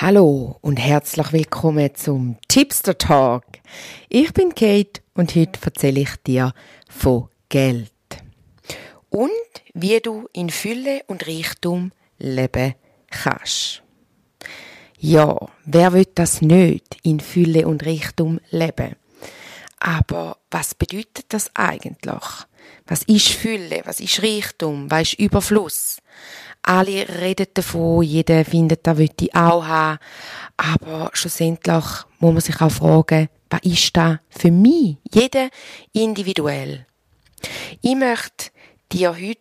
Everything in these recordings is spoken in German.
Hallo und herzlich willkommen zum Tipster Talk. Ich bin Kate und heute erzähle ich dir von Geld und wie du in Fülle und Reichtum leben kannst. Ja, wer will das nicht in Fülle und Reichtum leben? Aber was bedeutet das eigentlich? Was ist Fülle? Was ist Reichtum? Was ist Überfluss? Alle reden davon, jeder findet, das will ich auch haben. Aber schlussendlich muss man sich auch fragen, was ist das für mich? Jeder individuell. Ich möchte dir heute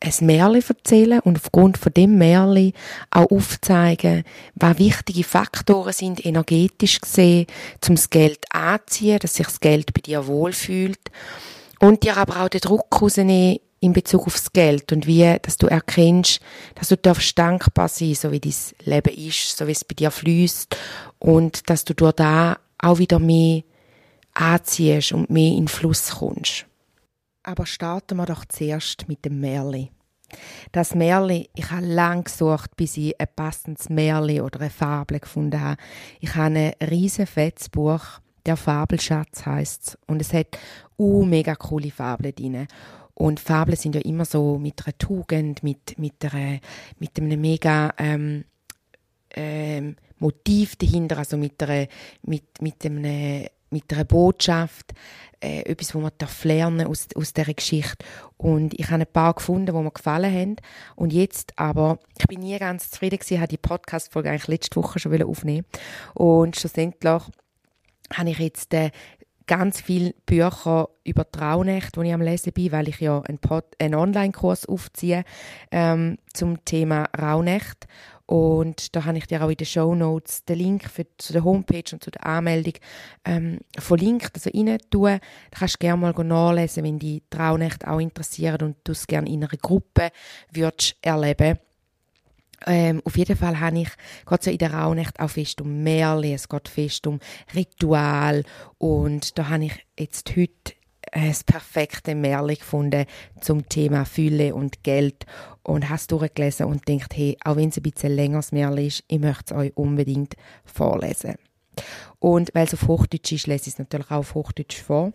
ein Märchen erzählen und aufgrund von dem Märchen auch aufzeigen, was wichtige Faktoren sind, energetisch gesehen, zum das Geld anziehen, dass sich das Geld bei dir wohlfühlt und dir aber auch den Druck rausnehmen, in Bezug aufs Geld und wie, dass du erkennst, dass du darfst dankbar sein, so wie dein Leben ist, so wie es bei dir fließt und dass du durch da auch wieder mehr anziehst und mehr in Fluss kommst. Aber starten wir doch zuerst mit dem Märli. Das Märli, ich habe lange gesucht, bis ich ein passendes Märli oder eine Fabel gefunden habe. Ich habe ein riesen fettes der Fabelschatz heißt und es hat uh, mega coole Fabeln drin. Und Fabeln sind ja immer so mit einer Tugend, mit, mit, einer, mit einem mega ähm, ähm, Motiv dahinter, also mit einer, mit, mit einem mit einer Botschaft, äh, etwas, wo man darf lernen aus, aus dieser Geschichte. Und ich habe ein paar gefunden, die mir gefallen haben. Und jetzt aber, ich bin nie ganz zufrieden gewesen, habe die Podcast-Folge eigentlich letzte Woche schon aufnehmen Und schlussendlich habe ich jetzt äh, ganz viele Bücher über Traunächte, die ich am Lesen bin, weil ich ja einen, einen Online-Kurs aufziehe ähm, zum Thema Rauhnächte. Und da habe ich dir auch in den Show Notes den Link für, zu der Homepage und zu der Anmeldung ähm, verlinkt, also rein tun. Da kannst du gerne mal nachlesen, wenn die Traunächte auch interessieren und du es gerne in einer Gruppe würdest erleben ähm, auf jeden Fall habe ich, geht so in der Rauhnacht auch fest um Märchen, es geht fest um Ritual und da habe ich jetzt heute das perfekte Märchen gefunden zum Thema Fülle und Geld und hast durchgelesen und denkt, hey, auch wenn es ein bisschen längeres Märchen ist, ich möchte es euch unbedingt vorlesen. Und weil es auf Hochdeutsch ist, lese ich es natürlich auch auf Hochdeutsch vor.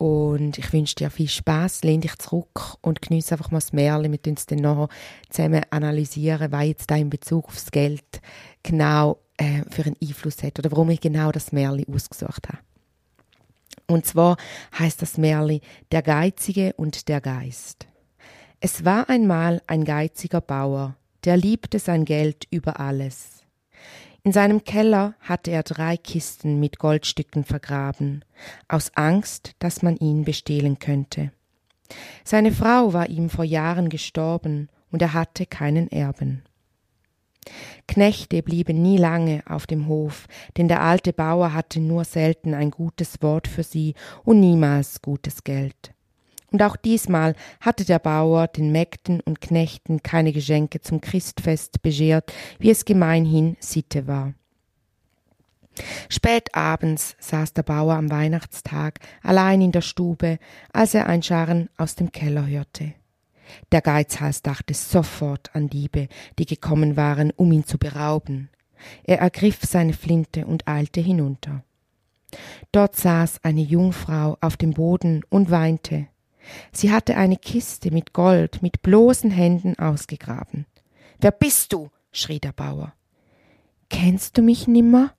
Und ich wünsche dir viel Spaß, lehn dich zurück und genieße einfach mal das Märchen. Wir uns dann nachher zusammen analysieren, was jetzt da in Bezug aufs Geld genau äh, für einen Einfluss hat oder warum ich genau das Märchen ausgesucht habe. Und zwar heißt das Märchen Der Geizige und der Geist. Es war einmal ein geiziger Bauer, der liebte sein Geld über alles. In seinem Keller hatte er drei Kisten mit Goldstücken vergraben, aus Angst, dass man ihn bestehlen könnte. Seine Frau war ihm vor Jahren gestorben, und er hatte keinen Erben. Knechte blieben nie lange auf dem Hof, denn der alte Bauer hatte nur selten ein gutes Wort für sie und niemals gutes Geld. Und auch diesmal hatte der Bauer den Mägden und Knechten keine Geschenke zum Christfest beschert, wie es gemeinhin Sitte war. Spät abends saß der Bauer am Weihnachtstag allein in der Stube, als er ein Scharren aus dem Keller hörte. Der Geizhals dachte sofort an Diebe, die gekommen waren, um ihn zu berauben. Er ergriff seine Flinte und eilte hinunter. Dort saß eine Jungfrau auf dem Boden und weinte. Sie hatte eine Kiste mit Gold mit bloßen Händen ausgegraben. Wer bist du? schrie der Bauer. Kennst du mich nimmer?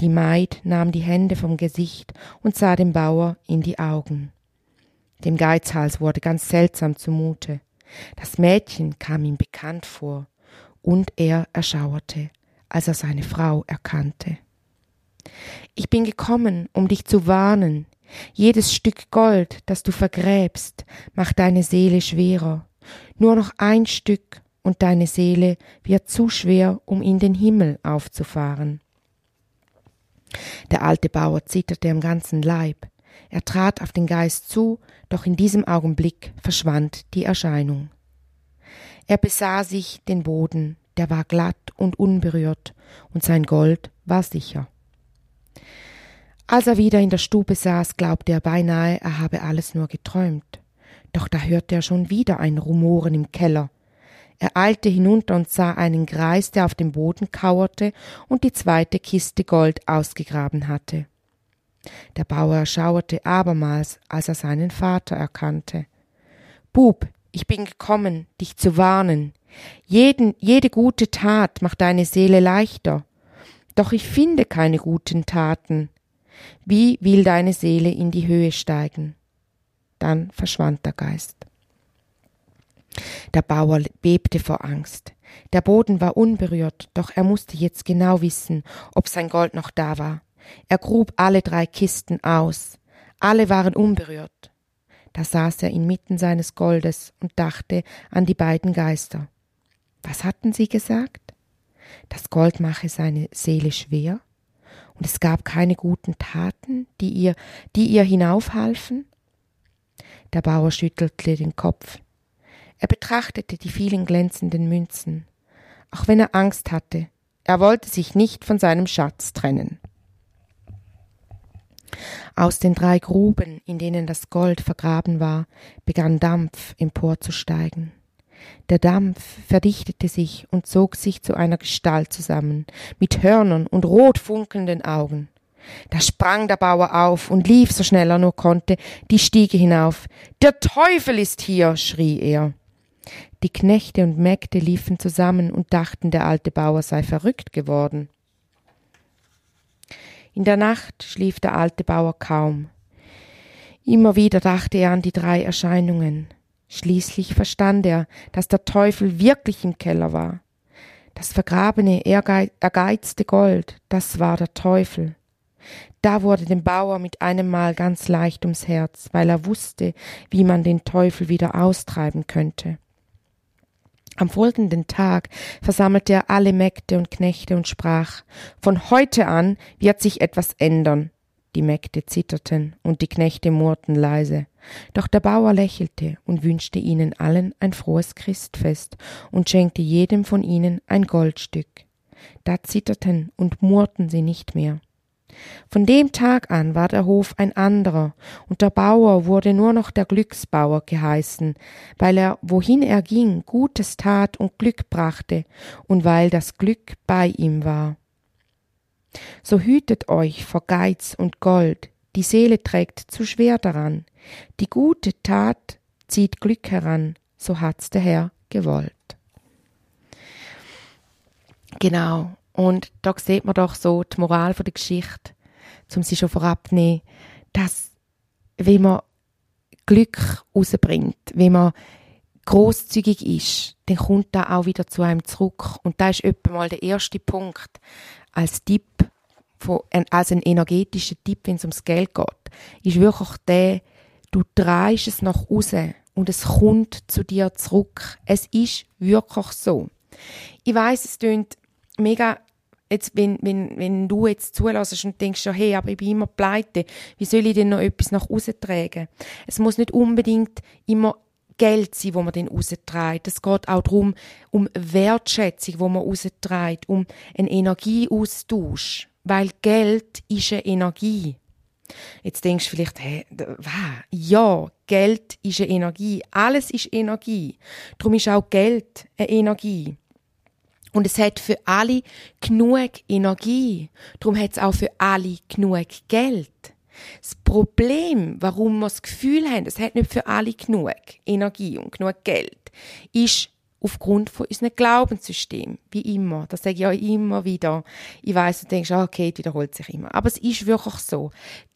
Die Maid nahm die Hände vom Gesicht und sah dem Bauer in die Augen. Dem Geizhals wurde ganz seltsam zumute. Das Mädchen kam ihm bekannt vor, und er erschauerte, als er seine Frau erkannte. Ich bin gekommen, um dich zu warnen, jedes Stück Gold, das du vergräbst, macht deine Seele schwerer. Nur noch ein Stück und deine Seele wird zu schwer, um in den Himmel aufzufahren. Der alte Bauer zitterte am ganzen Leib. Er trat auf den Geist zu, doch in diesem Augenblick verschwand die Erscheinung. Er besah sich den Boden, der war glatt und unberührt, und sein Gold war sicher. Als er wieder in der Stube saß, glaubte er beinahe, er habe alles nur geträumt. Doch da hörte er schon wieder ein Rumoren im Keller. Er eilte hinunter und sah einen Greis, der auf dem Boden kauerte und die zweite Kiste Gold ausgegraben hatte. Der Bauer schauerte abermals, als er seinen Vater erkannte. Bub, ich bin gekommen, dich zu warnen. Jeden, jede gute Tat macht deine Seele leichter. Doch ich finde keine guten Taten. Wie will deine Seele in die Höhe steigen? Dann verschwand der Geist. Der Bauer bebte vor Angst. Der Boden war unberührt, doch er musste jetzt genau wissen, ob sein Gold noch da war. Er grub alle drei Kisten aus. Alle waren unberührt. Da saß er inmitten seines Goldes und dachte an die beiden Geister. Was hatten sie gesagt? Das Gold mache seine Seele schwer? Und es gab keine guten Taten, die ihr, die ihr hinaufhalfen? Der Bauer schüttelte den Kopf. Er betrachtete die vielen glänzenden Münzen, auch wenn er Angst hatte. Er wollte sich nicht von seinem Schatz trennen. Aus den drei Gruben, in denen das Gold vergraben war, begann Dampf emporzusteigen. Der Dampf verdichtete sich und zog sich zu einer Gestalt zusammen, mit Hörnern und rot funkelnden Augen. Da sprang der Bauer auf und lief so schnell er nur konnte die Stiege hinauf. Der Teufel ist hier, schrie er. Die Knechte und Mägde liefen zusammen und dachten, der alte Bauer sei verrückt geworden. In der Nacht schlief der alte Bauer kaum. Immer wieder dachte er an die drei Erscheinungen. Schließlich verstand er, dass der Teufel wirklich im Keller war. Das vergrabene, ergeizte Gold, das war der Teufel. Da wurde dem Bauer mit einem Mal ganz leicht ums Herz, weil er wusste, wie man den Teufel wieder austreiben könnte. Am folgenden Tag versammelte er alle Mägde und Knechte und sprach Von heute an wird sich etwas ändern. Die Mägde zitterten und die Knechte murrten leise. Doch der Bauer lächelte und wünschte ihnen allen ein frohes Christfest und schenkte jedem von ihnen ein Goldstück. Da zitterten und murrten sie nicht mehr. Von dem Tag an war der Hof ein anderer, und der Bauer wurde nur noch der Glücksbauer geheißen, weil er, wohin er ging, Gutes tat und Glück brachte, und weil das Glück bei ihm war. So hütet euch vor Geiz und Gold, die Seele trägt zu schwer daran, die gute Tat zieht Glück heran, so hat's der Herr gewollt. Genau, und da sieht man doch so die Moral der Geschichte, um sie schon vorab nehmen, dass, wenn man Glück rausbringt, wenn man großzügig ist, dann kommt da auch wieder zu einem zurück. Und da ist etwa mal der erste Punkt. Als Tipp, von, als ein energetischer Tipp, wenn es ums Geld geht, ist wirklich der, du drehst es nach außen und es kommt zu dir zurück. Es ist wirklich so. Ich weiß, es klingt mega, jetzt, wenn, wenn, wenn du jetzt zulässt und denkst, ja, hey, aber ich bin immer pleite, wie soll ich denn noch etwas nach außen tragen? Es muss nicht unbedingt immer Geld sein, wo man den rausträgt. Es geht auch darum, um Wertschätzung, wo man rausträgt, um einen Energieaustausch. Weil Geld ist eine Energie. Jetzt denkst du vielleicht, hä, was? Ja, Geld ist eine Energie. Alles ist Energie. Darum ist auch Geld eine Energie. Und es hat für alle genug Energie. Darum hat es auch für alle genug Geld. Das Problem, warum wir das Gefühl haben, es hat nicht für alle genug Energie und genug Geld, ist aufgrund von unserem Glaubenssystem. Wie immer. Das sage ich auch immer wieder. Ich weiss, du denkst, ah, okay, wiederholt sich immer. Aber es ist wirklich so.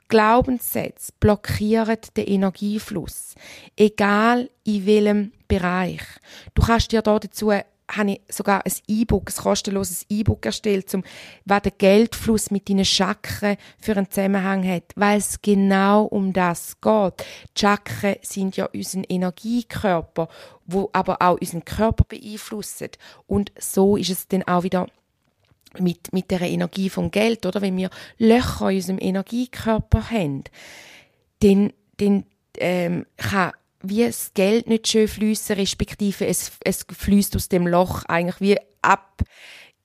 Glaubenssätze blockieren den Energiefluss. Egal in welchem Bereich. Du kannst dir da dazu habe ich sogar ein E-Book, ein kostenloses E-Book erstellt, um, was der Geldfluss mit deinen Chakren für einen Zusammenhang hat, weil es genau um das geht. Die Chakren sind ja unser Energiekörper, wo aber auch unseren Körper beeinflussen. Und so ist es dann auch wieder mit, mit der Energie vom Geld, oder? Wenn wir Löcher in unserem Energiekörper haben, dann, dann ähm, kann wie das Geld nicht schön fließen, respektive es, es fließt aus dem Loch eigentlich wie ab.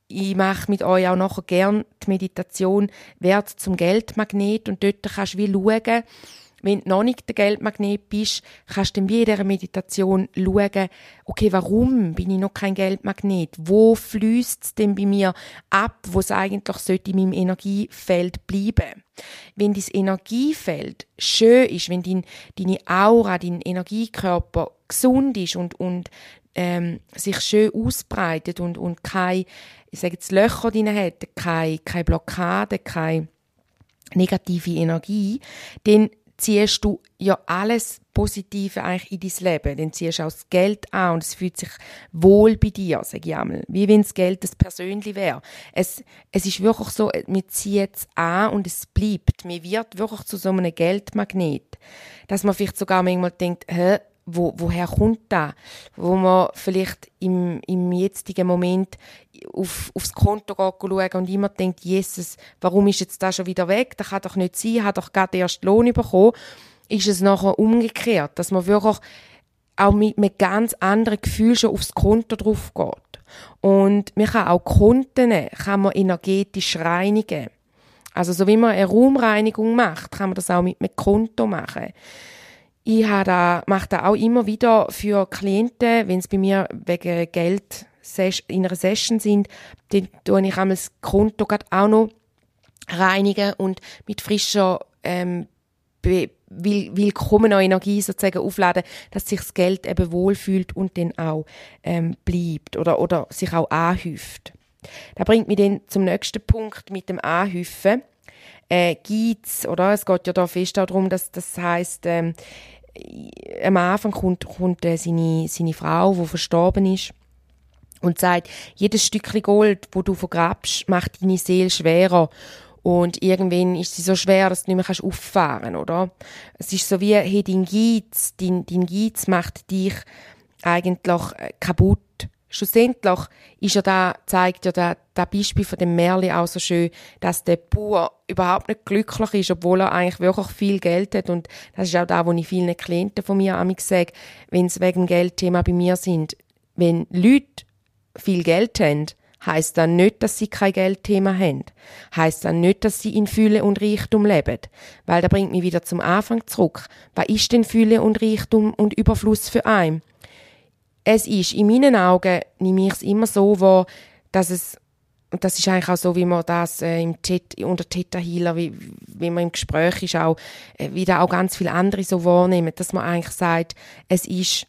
Ich mache mit euch auch nachher gern die Meditation Wert zum Geldmagnet und dort kannst du wie schauen, wenn du noch nicht der Geldmagnet bist, kannst du in dieser Meditation schauen, okay, warum bin ich noch kein Geldmagnet? Wo fließt es denn bei mir ab, wo es eigentlich sollte in meinem Energiefeld bleiben? Wenn dein Energiefeld schön ist, wenn dein, deine Aura, dein Energiekörper gesund ist und, und ähm, sich schön ausbreitet und, und keine, ich sage jetzt Löcher drin hat, keine, keine Blockade, keine negative Energie, dann ziehst du ja alles Positive eigentlich in dein Leben. Dann ziehst du auch das Geld an und es fühlt sich wohl bei dir, sage ich einmal. Wie wenn das Geld das Persönliche wäre. Es, es ist wirklich so, man zieht es an und es bleibt. Man wird wirklich zu so einem Geldmagnet. Dass man vielleicht sogar manchmal denkt, hä, wo, woher kommt das? Wo man vielleicht im, im jetzigen Moment auf, aufs Konto schaut und immer denkt, Jesus, warum ist jetzt das schon wieder weg? Das kann doch nicht sein, hat doch gerade erst Lohn bekommen. Ist es nachher umgekehrt, dass man wirklich auch mit einem ganz anderen Gefühl schon aufs Konto drauf geht. Und man kann auch Konten kann man energetisch reinigen. Also so wie man eine Raumreinigung macht, kann man das auch mit einem Konto machen. Ich da, mache das auch immer wieder für Klienten, wenn es bei mir wegen Geld in einer Session sind, dann tue ich einmal das Konto auch noch reinigen und mit frischer ähm, willkommener Energie sozusagen aufladen, dass sich das Geld eben wohlfühlt und dann auch ähm, bleibt oder, oder sich auch anhäuft. Das bringt mich dann zum nächsten Punkt mit dem Anhäufen. Äh, gibt's, oder? Es geht ja da fest auch darum, dass das heißt, ähm, am Anfang kommt, kommt äh, seine, seine Frau, die verstorben ist, und sagt, jedes Stückchen Gold, wo du vergrabst, macht deine Seele schwerer. Und irgendwann ist sie so schwer, dass du nicht mehr auffahren kannst, oder? Es ist so wie, hey, dein Geiz, dein, dein Geiz macht dich eigentlich äh, kaputt schlussendlich ist ja da, zeigt ja da, das Beispiel von dem Merli auch so schön, dass der Bauer überhaupt nicht glücklich ist, obwohl er eigentlich wirklich viel Geld hat. Und das ist auch da, wo ich vielen Klienten von mir amig sage, wenn sie wegen Geldthema bei mir sind. Wenn Leute viel Geld haben, heißt dann nicht, dass sie kein Geldthema haben. Heißt dann nicht, dass sie in Fülle und Reichtum leben. Weil da bringt mich wieder zum Anfang zurück. Was ist denn Fülle und Reichtum und Überfluss für einen? Es ist, in meinen Augen nehme ich es immer so wahr, dass es und das ist eigentlich auch so, wie man das äh, im Chat, unter Theta Healer, wie, wie man im Gespräch ist, auch, äh, wie da auch ganz viele andere so wahrnehmen, dass man eigentlich sagt, es ist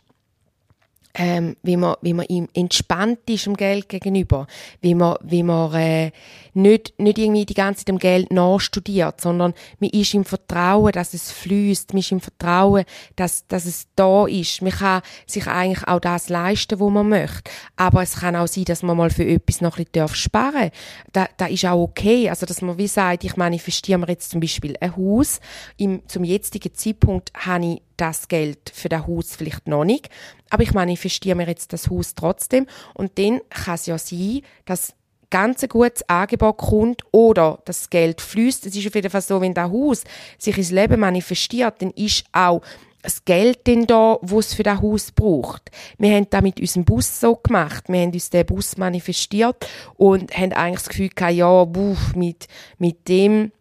ähm, wie man, wie man ihm entspannt ist dem Geld gegenüber, wie man, wie man äh, nicht, nicht irgendwie die ganze Zeit dem Geld nachstudiert, sondern man ist im Vertrauen, dass es fließt, man ist im Vertrauen, dass, dass es da ist. Man kann sich eigentlich auch das leisten, wo man möchte. Aber es kann auch sein, dass man mal für etwas noch ein bisschen sparen darf. Da, da ist auch okay. Also, dass man wie sagt, ich manifestiere mir jetzt zum Beispiel ein Haus. Im, zum jetzigen Zeitpunkt habe ich das Geld für das Haus vielleicht noch nicht, aber ich manifestiere mir jetzt das Haus trotzdem und dann kann es ja sein, dass ganz ein gutes Angebot kommt oder das Geld fließt. Es ist auf jeden Fall so, wenn das Haus sich ins Leben manifestiert, dann ist auch das Geld denn da, wo es für das Haus braucht. Wir haben das mit unserem Bus so gemacht. Wir haben uns den Bus manifestiert und haben eigentlich das Gefühl gehabt, ja, buh, mit, mit dem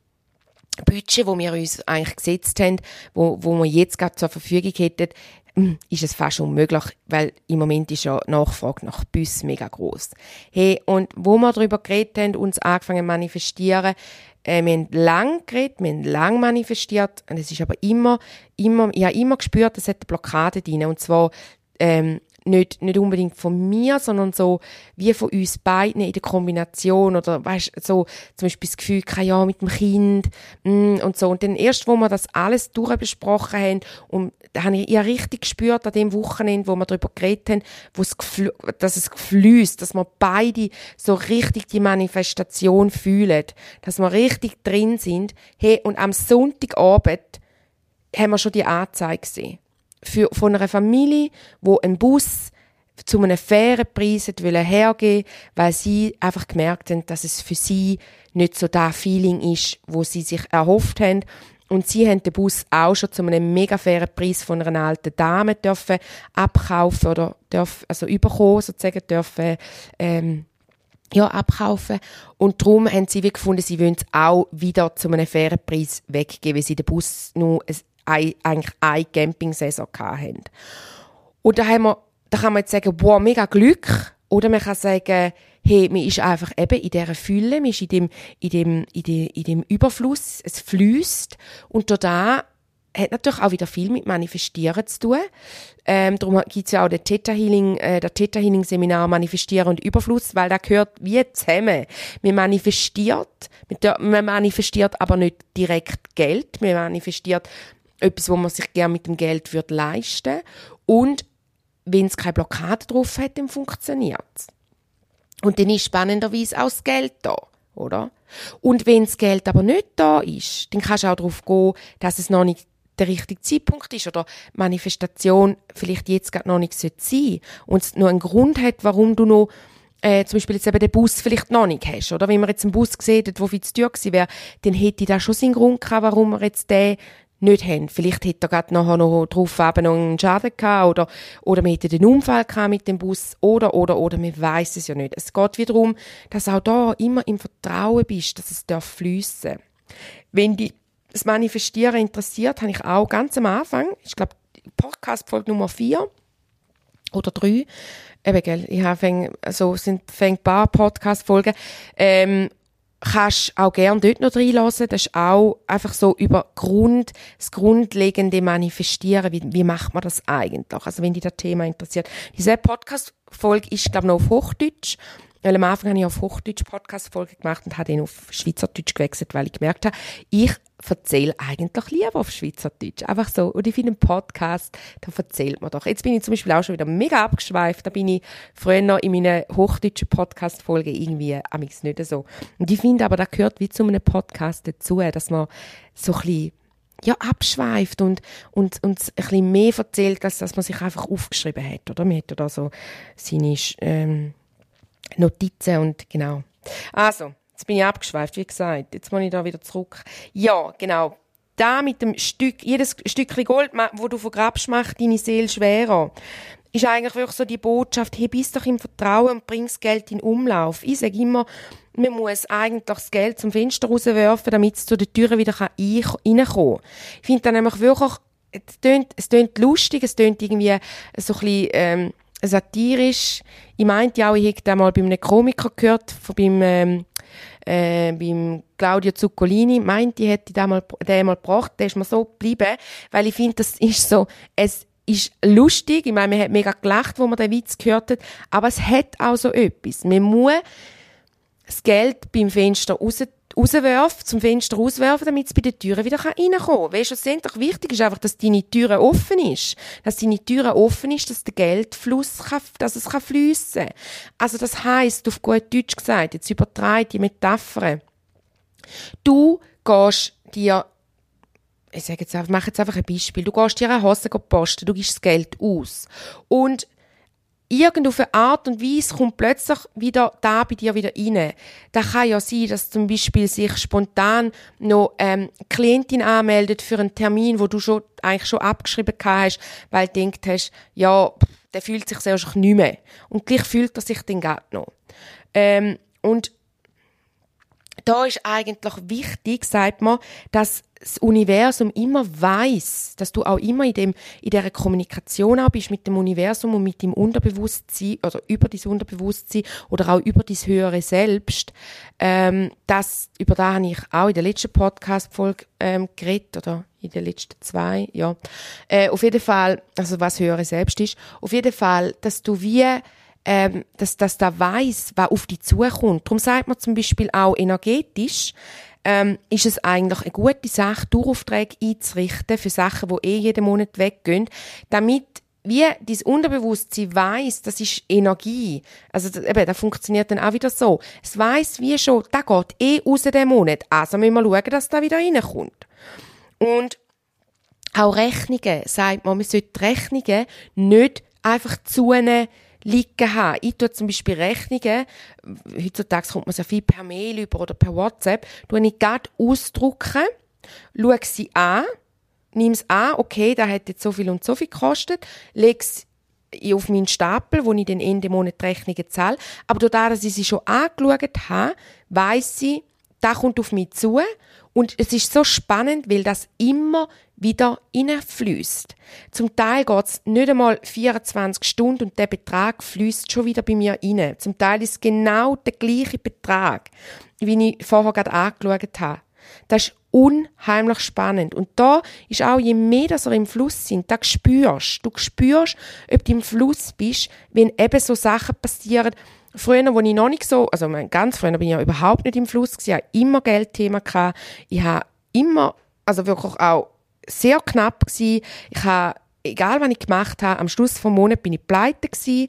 Budget, wo wir uns eigentlich gesetzt haben, wo, wo wir jetzt gerade zur Verfügung hätten, hm, ist es fast unmöglich, weil im Moment ist ja Nachfrage nach Bus mega groß. Hey, und wo wir darüber geredet haben, uns angefangen zu manifestieren, äh, wir haben lang geredet, wir haben lang manifestiert, und es ist aber immer, immer, ich habe immer gespürt, es hat eine Blockade drin, und zwar, ähm, nicht, nicht unbedingt von mir, sondern so wie von uns beiden in der Kombination oder weißt so zum Beispiel das Gefühl, kein Jahr mit dem Kind mm, und so. Und dann erst, wo wir das alles durchbesprochen haben und da habe ich ja richtig gespürt an dem Wochenende, wo wir darüber geredet haben, wo es dass es gefließt, dass wir beide so richtig die Manifestation fühlen, dass wir richtig drin sind. Hey, und am Sonntagabend haben wir schon die Anzeige gesehen für, von einer Familie, wo ein Bus zu einem fairen Preis hergeben weil sie einfach gemerkt haben, dass es für sie nicht so das Feeling ist, wo sie sich erhofft haben. Und sie haben den Bus auch schon zu einem mega fairen Preis von einer alten Dame dürfen abkaufen oder dürfen, also überkommen sozusagen dürfen, ähm, ja, abkaufen. Und darum haben sie wie gefunden, sie wollen es auch wieder zu einem fairen Preis weggeben, weil sie den Bus nur eigentlich eine Camping-Saison hatten. Und da haben wir, da kann man jetzt sagen, wow, mega Glück. Oder man kann sagen, hey, man ist einfach eben in dieser Fülle, man ist in dem, in dem, in dem, in dem Überfluss, es fließt und da hat natürlich auch wieder viel mit Manifestieren zu tun. Ähm, darum gibt es ja auch den Theta Healing, äh, der Theta Healing Seminar Manifestieren und Überfluss, weil da gehört wie zusammen. Man manifestiert, man manifestiert aber nicht direkt Geld, man manifestiert etwas, wo man sich gerne mit dem Geld würde leisten und wenn es keine Blockade drauf hat, dann funktioniert es. Und dann ist spannenderweise auch das Geld da, oder? Und wenn das Geld aber nicht da ist, dann kannst du auch darauf gehen, dass es noch nicht der richtige Zeitpunkt ist oder Manifestation vielleicht jetzt gerade noch nicht sein sollte und es noch einen Grund hat, warum du noch äh, zum Beispiel jetzt eben den Bus vielleicht noch nicht hast, oder? Wenn man jetzt einen Bus gesehen hat, der viel zu teuer gewesen wäre, dann hätte da schon seinen Grund gehabt, warum wir jetzt den nicht haben. Vielleicht hätte er gerade nachher noch drauf eben noch einen Schaden gehabt oder, oder man hätte einen Unfall gehabt mit dem Bus oder, oder, oder, man weiß es ja nicht. Es geht wieder darum, dass auch da immer im Vertrauen bist, dass es darf fliessen. Wenn dich das Manifestieren interessiert, habe ich auch ganz am Anfang, ich glaube, Podcast-Folge Nummer 4 oder 3, eben, gell, ich habe fäng, so sind fäng ein paar Podcast-Folgen, ähm, kannst auch gerne dort noch reinlassen. Das ist auch einfach so über Grund, das grundlegende Manifestieren. Wie, wie macht man das eigentlich? Also, wenn dich das Thema interessiert. Diese Podcast-Folge ist, glaube ich, noch auf Hochdeutsch. Weil am Anfang habe ich auf Hochdeutsch Podcast-Folge gemacht und habe dann auf Schweizerdeutsch gewechselt, weil ich gemerkt habe, ich erzähle eigentlich lieber auf Schweizerdeutsch. Einfach so. Und ich finde, einen Podcast, da erzählt man doch. Jetzt bin ich zum Beispiel auch schon wieder mega abgeschweift. Da bin ich früher noch in meinen hochdeutschen Podcast-Folgen irgendwie amigs nicht so. Und ich finde aber, da gehört wie zu einem Podcast dazu, dass man so ein bisschen ja, abschweift und, und, und ein bisschen mehr erzählt, als dass man sich einfach aufgeschrieben hat, oder? Man hat da so seine, ähm, Notizen und genau. Also, Jetzt bin ich abgeschweift, wie gesagt. Jetzt muss ich da wieder zurück. Ja, genau. Da mit dem Stück, jedes Stückchen Gold, wo du vergrabst, macht deine Seele schwerer. Ist eigentlich wirklich so die Botschaft, hey, bist doch im Vertrauen und bringst Geld in Umlauf. Ich sage immer, man muss eigentlich das Geld zum Fenster rauswerfen, damit es zu den Türen wieder reinkommen kann. Ich finde dann nämlich wirklich, es tönt, es tönt lustig, es tönt irgendwie so ein bisschen, ähm, satirisch. Ich meinte auch, ich hätte mal bei einem Komiker gehört, von beim, ähm, äh, beim Claudio Zuccolini, meinte ich, hätte den mal, den mal gebracht, der ist mir so geblieben, weil ich finde, das ist so, es ist lustig, ich meine, man hat mega gelacht, wo man den Witz gehört hat, aber es hat auch so etwas. Man muss das Geld beim Fenster raus rauswerfen, zum Fenster rauswerfen, damit es bei den Türen wieder reinkommen kann. Weil schlussendlich wichtig ist einfach, dass deine Türe offen ist. Dass deine Türe offen ist, dass der Geldfluss kann, dass es kann fliessen kann. Also das heisst, auf gut Deutsch gesagt, jetzt übertreibe die Metapher. Du gehst dir ich sage jetzt einfach, mach jetzt einfach ein Beispiel. Du gehst dir eine Hose posten, du gibst das Geld aus. Und irgendeine Art und Weise kommt plötzlich wieder da bei dir wieder rein. Da kann ja sein, dass zum Beispiel sich spontan noch ähm, Klientin anmeldet für einen Termin, wo du schon eigentlich schon abgeschrieben hast, weil du denkt hast, ja, der fühlt sich sehr nicht mehr. Und gleich fühlt er sich dann gerade noch. Ähm, und da ist eigentlich wichtig, sagt man, dass das Universum immer weiß, dass du auch immer in dem in der Kommunikation auch bist mit dem Universum und mit dem Unterbewusstsein oder über das Unterbewusstsein oder auch über das höhere Selbst. Ähm, das über da habe ich auch in der letzten Podcast Folge ähm, geredet oder in den letzten zwei, ja. Äh, auf jeden Fall, also was höhere Selbst ist, auf jeden Fall, dass du wie ähm, dass, dass da weiß, was auf dich zukommt. Darum sagt man zum Beispiel auch energetisch, ähm, ist es eigentlich eine gute Sache, Durchaufträge einzurichten für Sachen, die eh jeden Monat weggehen, damit wie dein Unterbewusstsein weiß, das ist Energie. Also das, eben, das funktioniert dann auch wieder so. Es weiß wie schon, da geht eh raus den Monat. Also müssen wir schauen, dass da wieder reinkommt. Und auch Rechnungen, sagt man, man sollte Rechnungen nicht einfach zunehmen, liegen haben. Ich tue zum Beispiel Rechnungen, heutzutage kommt man sehr viel per Mail über oder per WhatsApp, tue ich gerade ausdrucken, schaue sie an, nehme es an, okay, da hat jetzt so viel und so viel gekostet, lege es auf meinen Stapel, wo ich den Ende Monat Rechnungen zahle. Aber dadurch, dass ich sie schon angeschaut habe, weiss ich, da kommt auf mich zu und es ist so spannend, weil das immer wieder reinfließt. Zum Teil geht es nicht einmal 24 Stunden und der Betrag fließt schon wieder bei mir rein. Zum Teil ist es genau der gleiche Betrag, wie ich vorher gerade angeschaut habe. Das ist unheimlich spannend. Und da ist auch, je mehr dass wir im Fluss sind, da spürst du. spürst, ob du im Fluss bist, wenn eben so Sachen passieren. Früher, wo ich noch nicht so, also ganz früher bin ich ja überhaupt nicht im Fluss gewesen, ich hatte immer Geldthema. Ich habe immer, also wirklich auch sehr knapp gewesen. Ich habe, egal was ich gemacht habe, am Schluss vom Monat bin ich pleite gewesen.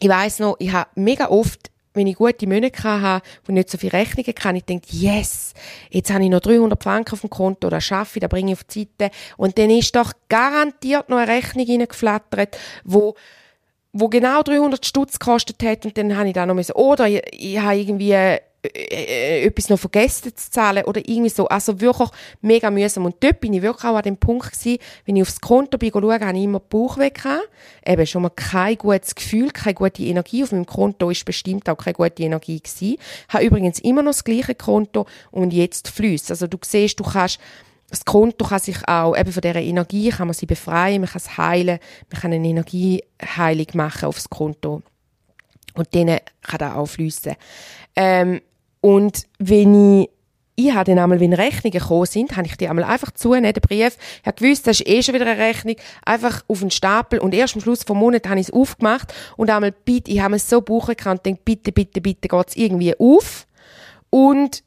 Ich weiß noch, ich habe mega oft wenn ich gute Monate hatte, wo ich nicht so viele Rechnungen kann, ich denke, yes, jetzt habe ich noch 300 Franken auf dem Konto, das schaffe ich, das bringe ich auf die Seite. Und dann ist doch garantiert noch eine Rechnung reingeflattert, wo wo genau 300 Stutz gekostet hat und dann habe ich da noch müssen, oder ich, ich habe irgendwie äh, etwas noch vergessen zu zahlen oder irgendwie so. Also wirklich mega mühsam. Und dort bin ich wirklich auch an dem Punkt gewesen, wenn ich aufs Konto bin, schaue, habe ich immer den Bauch weg. Eben schon mal kein gutes Gefühl, keine gute Energie. Auf meinem Konto ist bestimmt auch keine gute Energie gewesen. Ich habe übrigens immer noch das gleiche Konto und jetzt fließt. Also du siehst, du kannst das Konto kann sich auch, eben von dieser Energie kann man sie befreien, man kann es heilen, man kann eine Energieheilung machen aufs Konto. Und denen kann das auch fließen. Ähm, und wenn ich ich habe dann einmal, wenn Rechnungen gekommen sind, habe ich die einmal einfach zugenommen, den Brief. Ich habe gewusst, das ist eh schon wieder eine Rechnung, einfach auf den Stapel und erst am Schluss vom Monat habe ich es aufgemacht und einmal bitte, ich habe es so buchen können und denke, bitte, bitte, bitte geht es irgendwie auf. Und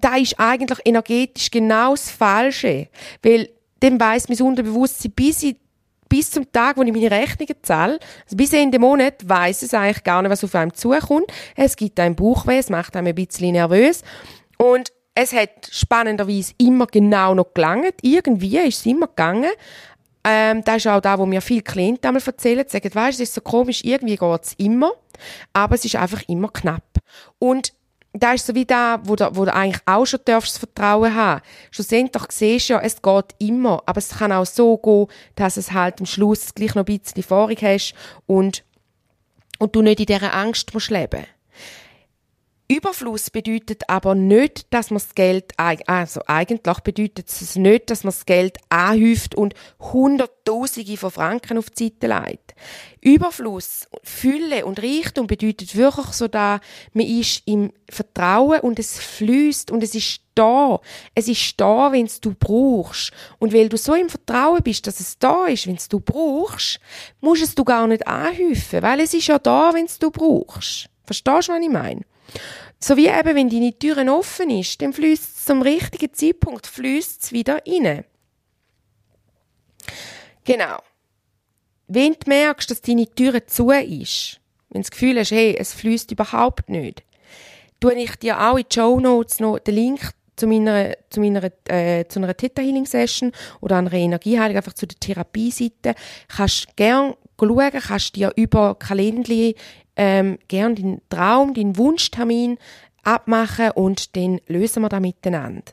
da ist eigentlich energetisch genau das Falsche, weil dann weiss mein Unterbewusstsein, bis ich bis zum Tag, wo ich meine Rechnungen zahle, also bis Ende Monat, weiß es eigentlich gar nicht, was auf einem zukommt. Es gibt einen Bauchweh, es macht einem ein bisschen nervös. Und es hat spannenderweise immer genau noch gelangt. Irgendwie ist es immer gegangen. Ähm, das ist auch da, wo mir viele Klienten einmal erzählen, sagen, weißt, es ist so komisch, irgendwie geht es immer, aber es ist einfach immer knapp. Und da ist so wie da, wo du, wo du eigentlich auch schon darfst Vertrauen haben. Schlussendlich siehst du ja, es geht immer, aber es kann auch so gehen, dass es halt am Schluss gleich noch ein bisschen vorig hast und, und du nicht in dieser Angst musst leben. Überfluss bedeutet aber nicht, dass man das Geld, also eigentlich bedeutet es nicht, dass man das Geld anhäuft und Hunderttausende von Franken auf die Seite legt. Überfluss, Fülle und Reichtum bedeutet wirklich so da, man ist im Vertrauen und es fließt und es ist da. Es ist da, wenn es du brauchst. Und weil du so im Vertrauen bist, dass es da ist, wenn es du brauchst, musst es du gar nicht anhäufen, weil es ist ja da, wenn es du brauchst. Verstehst du, was ich meine? So wie eben, wenn deine Türen offen ist, dann fließt es zum richtigen Zeitpunkt, fließt wieder rein. Genau. Wenn du merkst, dass deine Türe zu ist, wenn du das Gefühl hast, hey, es fließt überhaupt nicht, tue ich dir auch in die Show Notes noch den Link zu meiner, zu meiner, äh, zu einer Theta Healing Session oder einer Energieheilung, einfach zu der Therapieseite. Kannst gern schauen, kannst dir über Kalendli ähm, gern deinen Traum, deinen Wunschtermin abmachen und dann lösen wir da miteinander.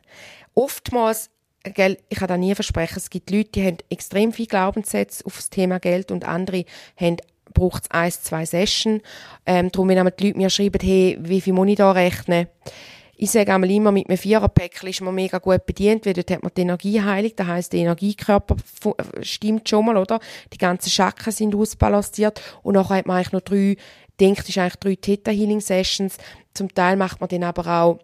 Oftmals, gell, ich kann da nie versprechen, es gibt Leute, die haben extrem viel Glaubenssätze auf das Thema Geld und andere haben braucht es eins, zwei Sessions. Ähm, darum, wenn die Leute mir schreiben, hey, wie viel muss ich da rechnen? Ich sage einmal immer, mit einem Viererpäckchen ist man mega gut bedient, weil dort hat man die Energieheilung, das heisst, der Energiekörper stimmt schon mal, oder? Die ganzen Schacken sind ausbalanciert und nachher hat man eigentlich noch drei denkt, ist eigentlich drei Theta Healing Sessions. Zum Teil macht man dann aber auch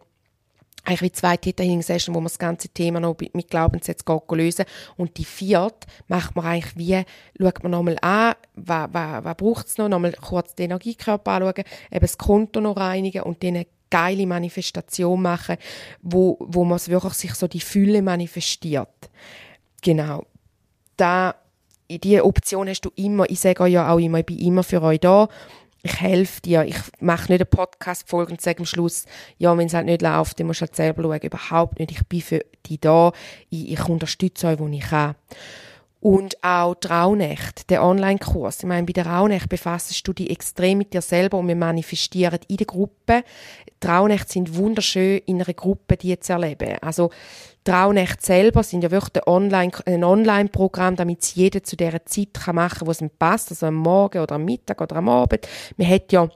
eigentlich wie zwei Theta Healing Sessions, wo man das ganze Thema noch mit Glaubenssätzen lösen und die vierte macht man eigentlich wie, schaut man nochmal an, was, was, was braucht es noch, nochmal kurz den Energiekörper anschauen, eben das Konto noch reinigen und dann eine geile Manifestation machen, wo, wo man wirklich sich so die Fülle manifestiert. Genau. Da, diese Option hast du immer. Ich sage euch ja auch immer, ich bin immer für euch da ich helfe dir, ich mache nicht eine Podcast-Folge und sage am Schluss, ja, wenn es halt nicht läuft, dann musst du halt selber schauen. Überhaupt nicht. Ich bin für dich da. Ich, ich unterstütze euch, wo ich kann. Und auch Traunächte, der Online-Kurs. Ich meine, bei der Raunacht befasst du dich extrem mit dir selber und wir manifestieren in der Gruppe. Traunächte sind wunderschön, in einer Gruppe die zu erleben. Also, Traunächte selber sind ja wirklich ein Online, ein Online-Programm, damit es jeder zu dieser Zeit machen kann, wo es ihm passt, also am Morgen oder am Mittag oder am Abend. Man hat ja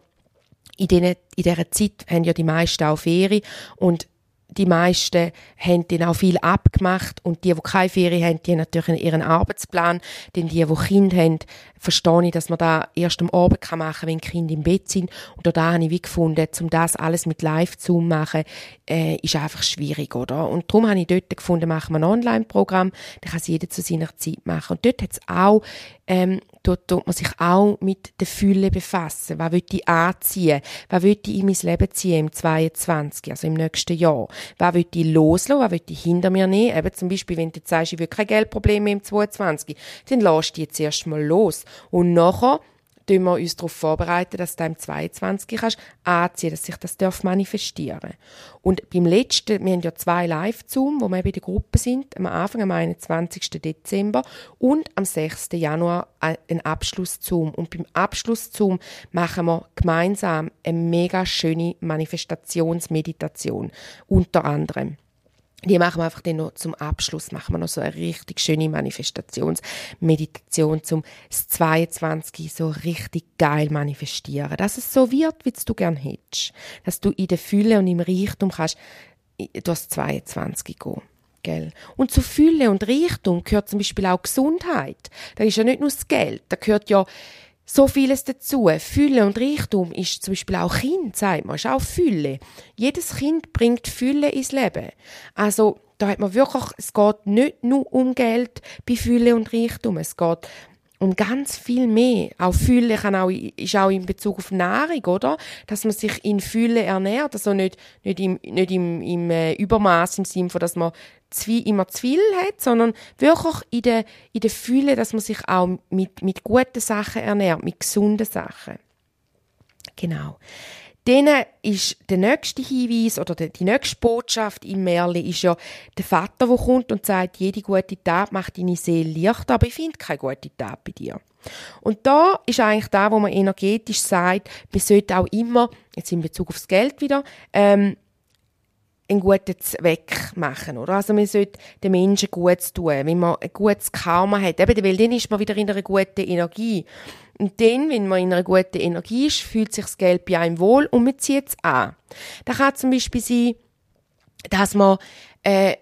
in, den, in dieser Zeit haben ja die meisten auch Ferien und die meisten haben dann auch viel abgemacht und die, die keine Ferien haben, die haben natürlich ihren Arbeitsplan. Denn die, die Kinder haben, verstehe ich, dass man da erst am Abend machen kann, wenn die Kinder im Bett sind. Und da habe ich wie gefunden, um das alles mit Live-Zoom machen, äh, ist einfach schwierig, oder? Und darum habe ich dort gefunden, machen wir ein Online-Programm, dann kann es jeder zu seiner Zeit machen. Und dort hat es auch ähm, dort tut man sich auch mit der Fülle befassen. Was will ich anziehen? Was will ich in mein Leben ziehen im 22, also im nächsten Jahr? Was will ich loslassen? Was will ich hinter mir nehmen? Eben zum Beispiel, wenn du sagst, ich will kein Geldproblem im 22, dann lass dich jetzt erst mal los. Und nachher tun wir uns darauf vorbereiten, dass du im 22 kannst anziehen, dass sich das darf manifestieren. Und beim letzten, wir haben ja zwei Live-Zoom, wo wir bei der Gruppe sind, am Anfang, am 21. Dezember und am 6. Januar ein Abschluss-Zoom. Und beim Abschluss-Zoom machen wir gemeinsam eine mega schöne Manifestationsmeditation. Unter anderem die machen wir einfach dann noch zum Abschluss, machen wir noch so eine richtig schöne Manifestationsmeditation zum 22 so richtig geil manifestieren. Dass es so wird, wie du gern hättest. Dass du in der Fülle und im Reichtum kannst das 22 gehen. Gell? Und zu Fülle und Reichtum gehört zum Beispiel auch Gesundheit. Da ist ja nicht nur das Geld, da gehört ja so vieles dazu. Fülle und Reichtum ist zum Beispiel auch Kind, sagt man, ist auch Fülle. Jedes Kind bringt Fülle ins Leben. Also, da hat man wirklich, es geht nicht nur um Geld bei Fülle und Reichtum, es geht um ganz viel mehr. Auch Fülle kann auch, ist auch in Bezug auf Nahrung, oder? Dass man sich in Fülle ernährt, also nicht, nicht im, nicht im, im äh, Übermaß im Sinne von, dass man zu, immer zu viel hat, sondern wirklich in der, in der Fülle, dass man sich auch mit, mit guten Sachen ernährt, mit gesunden Sachen. Genau. Dann ist der nächste Hinweis oder die nächste Botschaft im Märli ist ja der Vater, der kommt und sagt, jede gute Tat macht deine Seele leichter, aber ich finde keine gute Tat bei dir. Und da ist eigentlich da, wo man energetisch sagt, man sollte auch immer, jetzt in Bezug aufs Geld wieder, ähm, einen guten Zweck machen, oder? Also man sollte den Menschen Gutes tun, wenn man ein gutes Karma hat. Eben, weil dann ist man wieder in einer guten Energie. Und dann, wenn man in einer guten Energie ist, fühlt sich das Geld bei einem wohl und man zieht es an. Da kann zum Beispiel sein, dass man äh,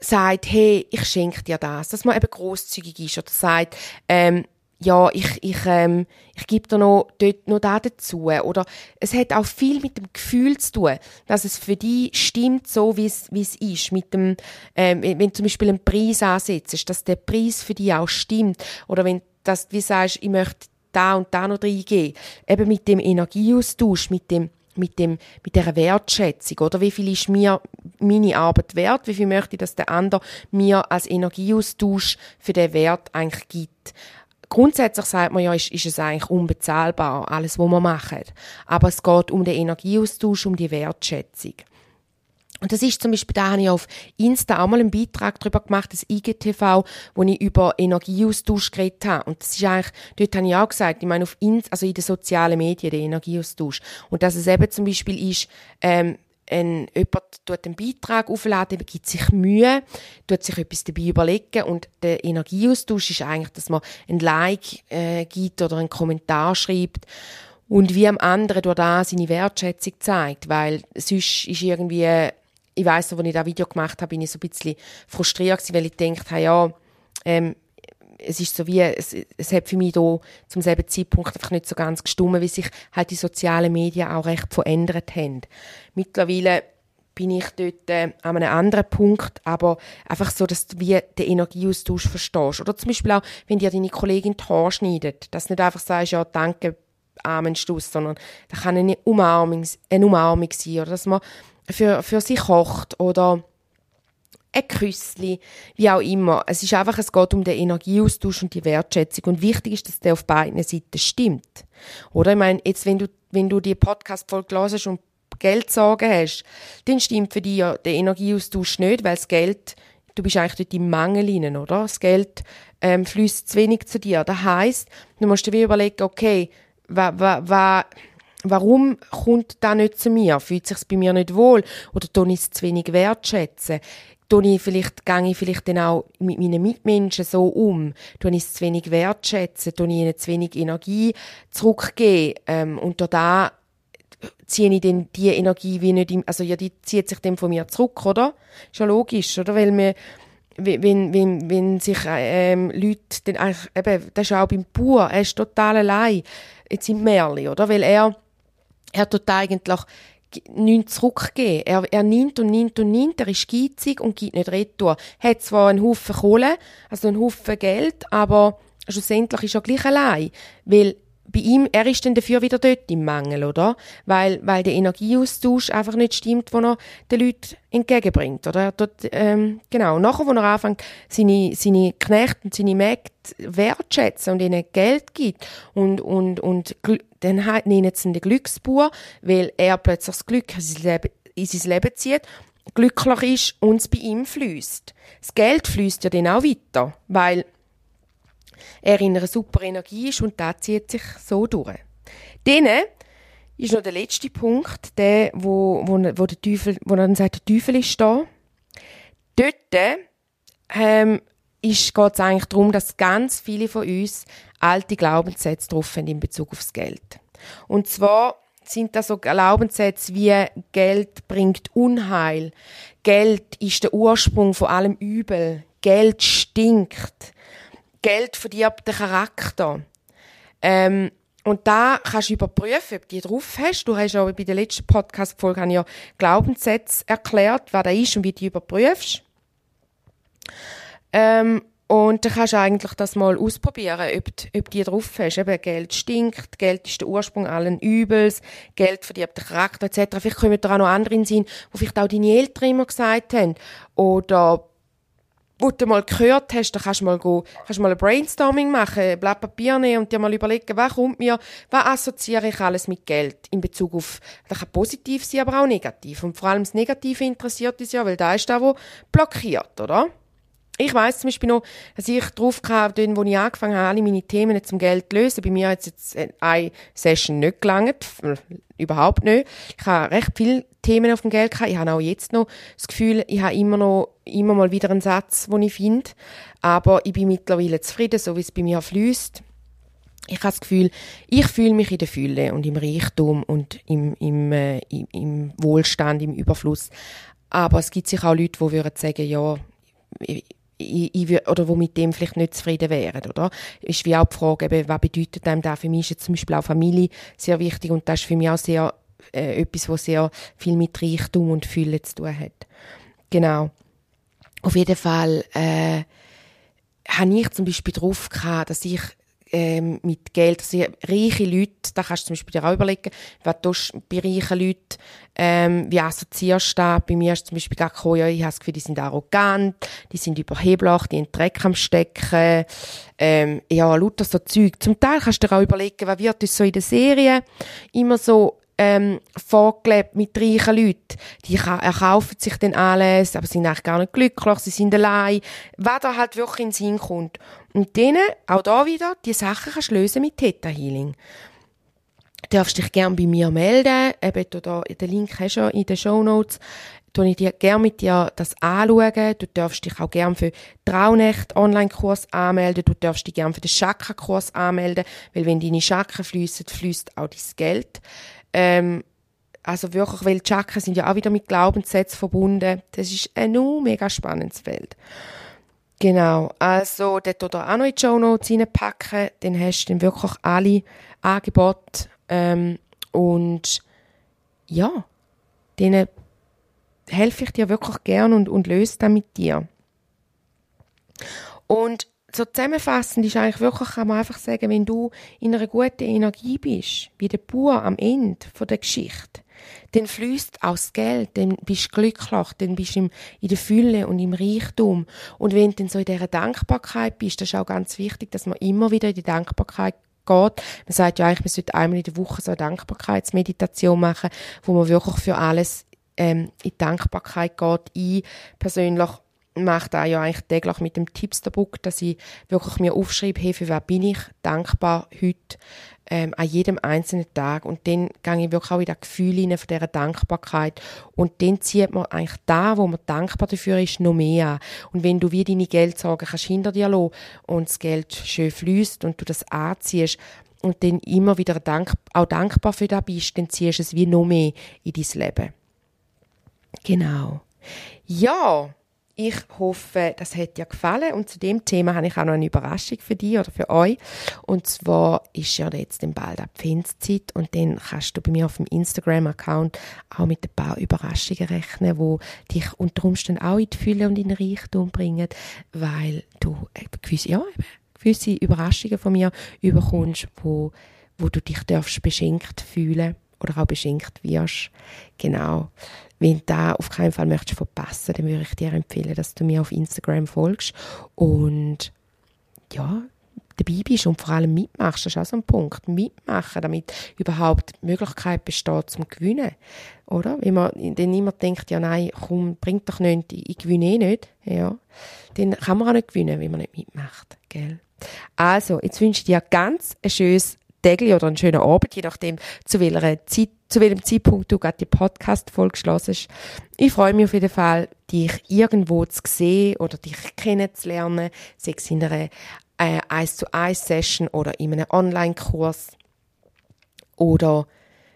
sagt, hey, ich schenke dir das. Dass man eben großzügig ist oder sagt, ähm, ja, ich, ich, ähm, ich gebe da noch, dort noch da dazu. Oder es hat auch viel mit dem Gefühl zu tun, dass es für dich stimmt, so wie es, wie es ist. Mit dem, ähm, wenn du zum Beispiel einen Preis ansetzt, dass der Preis für dich auch stimmt. Oder wenn das, wie sagst, ich möchte da und da noch reingeben. Eben mit dem Energieaustausch, mit dem, mit dem, mit dieser Wertschätzung, oder? Wie viel ist mir meine Arbeit wert? Wie viel möchte ich, dass der andere mir als Energieaustausch für den Wert eigentlich gibt? Grundsätzlich sagt man ja, ist, ist es eigentlich unbezahlbar, alles, was man macht. Aber es geht um den Energieaustausch, um die Wertschätzung. Und das ist zum Beispiel, da habe ich auf Insta auch mal einen Beitrag darüber gemacht, das IGTV, wo ich über Energieaustausch geredet habe. Und das ist eigentlich, dort habe ich auch gesagt, ich meine, auf Insta, also in den sozialen Medien, der Energieaustausch. Und dass es eben zum Beispiel ist, ähm, ein, jemand tut einen Beitrag aufladen, gibt sich Mühe, tut sich etwas dabei überlegen und der Energieaustausch ist eigentlich, dass man ein Like äh, gibt oder einen Kommentar schreibt und wie am anderen durch da seine Wertschätzung zeigt, weil sonst ist irgendwie ich weiss, als ich das Video gemacht habe, bin ich so ein bisschen frustriert weil ich gedacht ja, ähm, es ist so wie, es, es hat für mich da zum selben Zeitpunkt einfach nicht so ganz gestummen, wie sich halt die sozialen Medien auch recht verändert haben. Mittlerweile bin ich dort äh, an einem anderen Punkt, aber einfach so, dass du wie den Energieaustausch verstehst. Oder zum Beispiel auch, wenn dir deine Kollegin die Haare schneidet, dass du nicht einfach sagst, ja, danke, Amen, Stuss, sondern da kann eine Umarmung, eine Umarmung sein, oder dass man für, für sie kocht oder ein Küssli, wie auch immer. Es ist einfach, es geht um den Energieaustausch und die Wertschätzung. Und wichtig ist, dass der auf beiden Seiten stimmt. Oder? Ich meine, jetzt, wenn du, wenn du die Podcast-Folge hörst und Geldsorgen hast, dann stimmt für dich der Energieaustausch nicht, weil das Geld, du bist eigentlich dort im Mangel rein, oder? Das Geld ähm, fließt zu wenig zu dir. Das heisst, du musst dir überlegen, okay, wa, wa, wa, Warum kommt da nicht zu mir? Fühlt sich bei mir nicht wohl? Oder tue ich es zu wenig wertschätzen? Tue ich vielleicht, gehe ich vielleicht dann auch mit meinen Mitmenschen so um? Tue ich es zu wenig wertschätzen? Tue ich ihnen zu wenig Energie zurückgeben? Ähm, und da ziehe ich dann die Energie wie nicht, im, also ja, die zieht sich dann von mir zurück, oder? Ist ja logisch, oder? Weil wir, wenn, wenn, wenn sich ähm, Leute, dann eben, das ist auch beim Bauer, er ist total allein, jetzt im Märli, oder? Weil er, er tut eigentlich nichts zurückgeben. Er, er nimmt und nimmt und nimmt, er ist geizig und gibt nicht retour. Er hat zwar einen Haufen Kohle, also einen Haufen Geld, aber schlussendlich ist er gleich allein, weil bei ihm, er ist dann dafür wieder dort im Mangel, oder? Weil, weil der Energieaustausch einfach nicht stimmt, den er den Leuten entgegenbringt, oder? Er dort, ähm, genau. Nachher, wo er anfängt, seine, seine Knechte und seine Mägde wertschätzen und ihnen Geld gibt und, und, und, dann nennen sie ihn den Glücksbauer, weil er plötzlich das Glück in sein Leben, in sein Leben zieht glücklich ist und es bei ihm fließt. Das Geld fließt ja dann auch weiter, weil er in einer super Energie ist und das zieht sich so durch. Dann ist noch der letzte Punkt, der, wo, wo, wo der Teufel, wo dann sagt, der Teufel ist da. Dort ähm, geht es eigentlich darum, dass ganz viele von uns alte Glaubenssätze drauf haben in Bezug aufs Geld. Und zwar sind das so Glaubenssätze wie Geld bringt Unheil, Geld ist der Ursprung von allem Übel, Geld stinkt, Geld verdirbt Charakter. Ähm, und da kannst du überprüfen, ob du die drauf hast. Du hast auch bei der letzten Podcast-Folge ja Glaubenssätze erklärt, was da ist und wie du die überprüfst. Ähm, und dann kannst du eigentlich das mal ausprobieren, ob, du, ob die drauf hast. Eben, Geld stinkt, Geld ist der Ursprung allen Übels, Geld verdirbt den Charakter etc. Vielleicht kommen da auch noch andere in Sinn, wo vielleicht auch deine Eltern immer gesagt haben. Oder wo du mal gehört hast, dann kannst du mal, go, kannst mal ein Brainstorming machen, ein Blatt Papier nehmen und dir mal überlegen, was kommt mir, was assoziiere ich alles mit Geld in Bezug auf, das kann positiv sein, aber auch negativ. Und vor allem das Negative interessiert uns ja, weil da ist da, wo blockiert, oder? Ich weiss zum Beispiel noch, dass ich drauf kam, dort, wo ich angefangen habe, alle meine Themen zum Geld zu lösen. Bei mir hat es jetzt eine Session nicht gelangt. Überhaupt nicht. Ich habe recht viele Themen auf dem Geld gehabt. Ich habe auch jetzt noch das Gefühl, ich habe immer noch, immer mal wieder einen Satz, den ich finde. Aber ich bin mittlerweile zufrieden, so wie es bei mir fließt. Ich habe das Gefühl, ich fühle mich in der Fülle und im Reichtum und im, im, äh, im, im Wohlstand, im Überfluss. Aber es gibt sicher auch Leute, die würden sagen, ja, oder wo mit dem vielleicht nicht zufrieden wären, oder? Ist wie auch die Frage, eben, was bedeutet einem da? Für mich ist jetzt zum Beispiel auch Familie sehr wichtig und das ist für mich auch sehr äh, etwas, was sehr viel mit Reichtum und Fülle zu tun hat. Genau. Auf jeden Fall äh, habe ich zum Beispiel drauf gehabt, dass ich ähm, mit Geld, also reiche Leute, da kannst du zum Beispiel dir auch überlegen, was du bei reichen Leuten, ähm, wie assoziierst du das? Bei mir ist zum Beispiel gar ja, ich habe das Gefühl, die sind arrogant, die sind überheblich, die in Dreck am Stecken, ähm, ja, lauter so Zeug. Zum Teil kannst du dir auch überlegen, was wird uns so in der Serie immer so ähm, vorgelebt mit reichen Leuten. Die erkaufen sich dann alles, aber sind eigentlich gar nicht glücklich, sie sind allein. Was da halt wirklich in den Sinn kommt. Und denen, auch da wieder, die Sachen kannst du lösen mit Theta Healing. Du darfst dich gerne bei mir melden. Eben, du da, den Link hast du in den Show Notes. ich dir gerne mit dir das anschauen. Du darfst dich auch gerne für Traunächte Online-Kurs anmelden. Du darfst dich gerne für den Chakra-Kurs anmelden, weil wenn deine Chakren fließen, fließt auch dein Geld. Ähm, also wirklich, weil die Chakren sind ja auch wieder mit Glaubenssätzen verbunden. Das ist ein mega spannendes Feld. Genau, also dort oder auch noch in die Show Notes reinpacken, dann hast du dann wirklich alle Angebote ähm, und ja, denen helfe ich dir wirklich gern und, und löse das mit dir. Und so zusammenfassend ist eigentlich wirklich, kann man einfach sagen, wenn du in einer guten Energie bist, wie der Bauer am Ende der Geschichte, dann fließt auch das Geld, dann bist du glücklich, dann bist du in der Fülle und im Reichtum. Und wenn du dann so in dieser Dankbarkeit bist, das ist auch ganz wichtig, dass man immer wieder in die Dankbarkeit geht. Man sagt ja eigentlich, man sollte einmal in der Woche so eine Dankbarkeitsmeditation machen, wo man wirklich für alles ähm, in die Dankbarkeit geht. Ich persönlich mache das ja eigentlich täglich mit dem Tipsterbook, dass ich wirklich mir aufschreibe, hey, für was bin ich dankbar heute, ähm, an jedem einzelnen Tag. Und dann gehe ich wirklich auch in das Gefühl hinein von dieser Dankbarkeit. Und dann zieht man eigentlich da, wo man dankbar dafür ist, noch mehr an. Und wenn du wie deine Geldsorgen kannst hinter dir lassen und das Geld schön fließt und du das anziehst, und dann immer wieder dank, auch dankbar für das bist, dann ziehst du es wie noch mehr in dein Leben. Genau. Ja, ich hoffe, das hat dir gefallen und zu dem Thema habe ich auch noch eine Überraschung für dich oder für euch. Und zwar ist ja jetzt bald Adventszeit und dann kannst du bei mir auf dem Instagram-Account auch mit ein paar Überraschungen rechnen, wo dich unter Umständen auch in die Fülle und in den Reichtum bringen, weil du gewisse, ja, gewisse Überraschungen von mir überkommst, wo, wo du dich darfst beschenkt fühlen oder auch beschenkt wirst. Genau. Wenn du da auf keinen Fall möchtest verpassen, dann würde ich dir empfehlen, dass du mir auf Instagram folgst und ja, dabei bist und vor allem mitmachst. Das ist auch so ein Punkt. Mitmachen, damit überhaupt die Möglichkeit besteht zum Gewinnen. Oder? Wenn man dann niemand denkt, ja nein, komm, bringt doch nichts, ich gewinne eh nicht. Ja. Dann kann man auch nicht gewinnen, wenn man nicht mitmacht. Gell? Also, jetzt wünsche ich dir ganz ein schönes Tag oder einen schönen Abend, je nachdem, zu welcher Zeit, zu welchem Zeitpunkt du gerade die Podcast-Folge geschlossen hast. Ich freue mich auf jeden Fall, dich irgendwo zu sehen oder dich kennenzulernen, sei es in einer äh, 1 zu 1 Session oder in einem Online-Kurs oder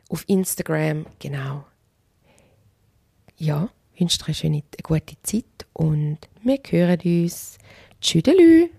auf Instagram, genau. Ja, wünsche dir eine schöne, eine gute Zeit und wir hören uns. Tschüdelü!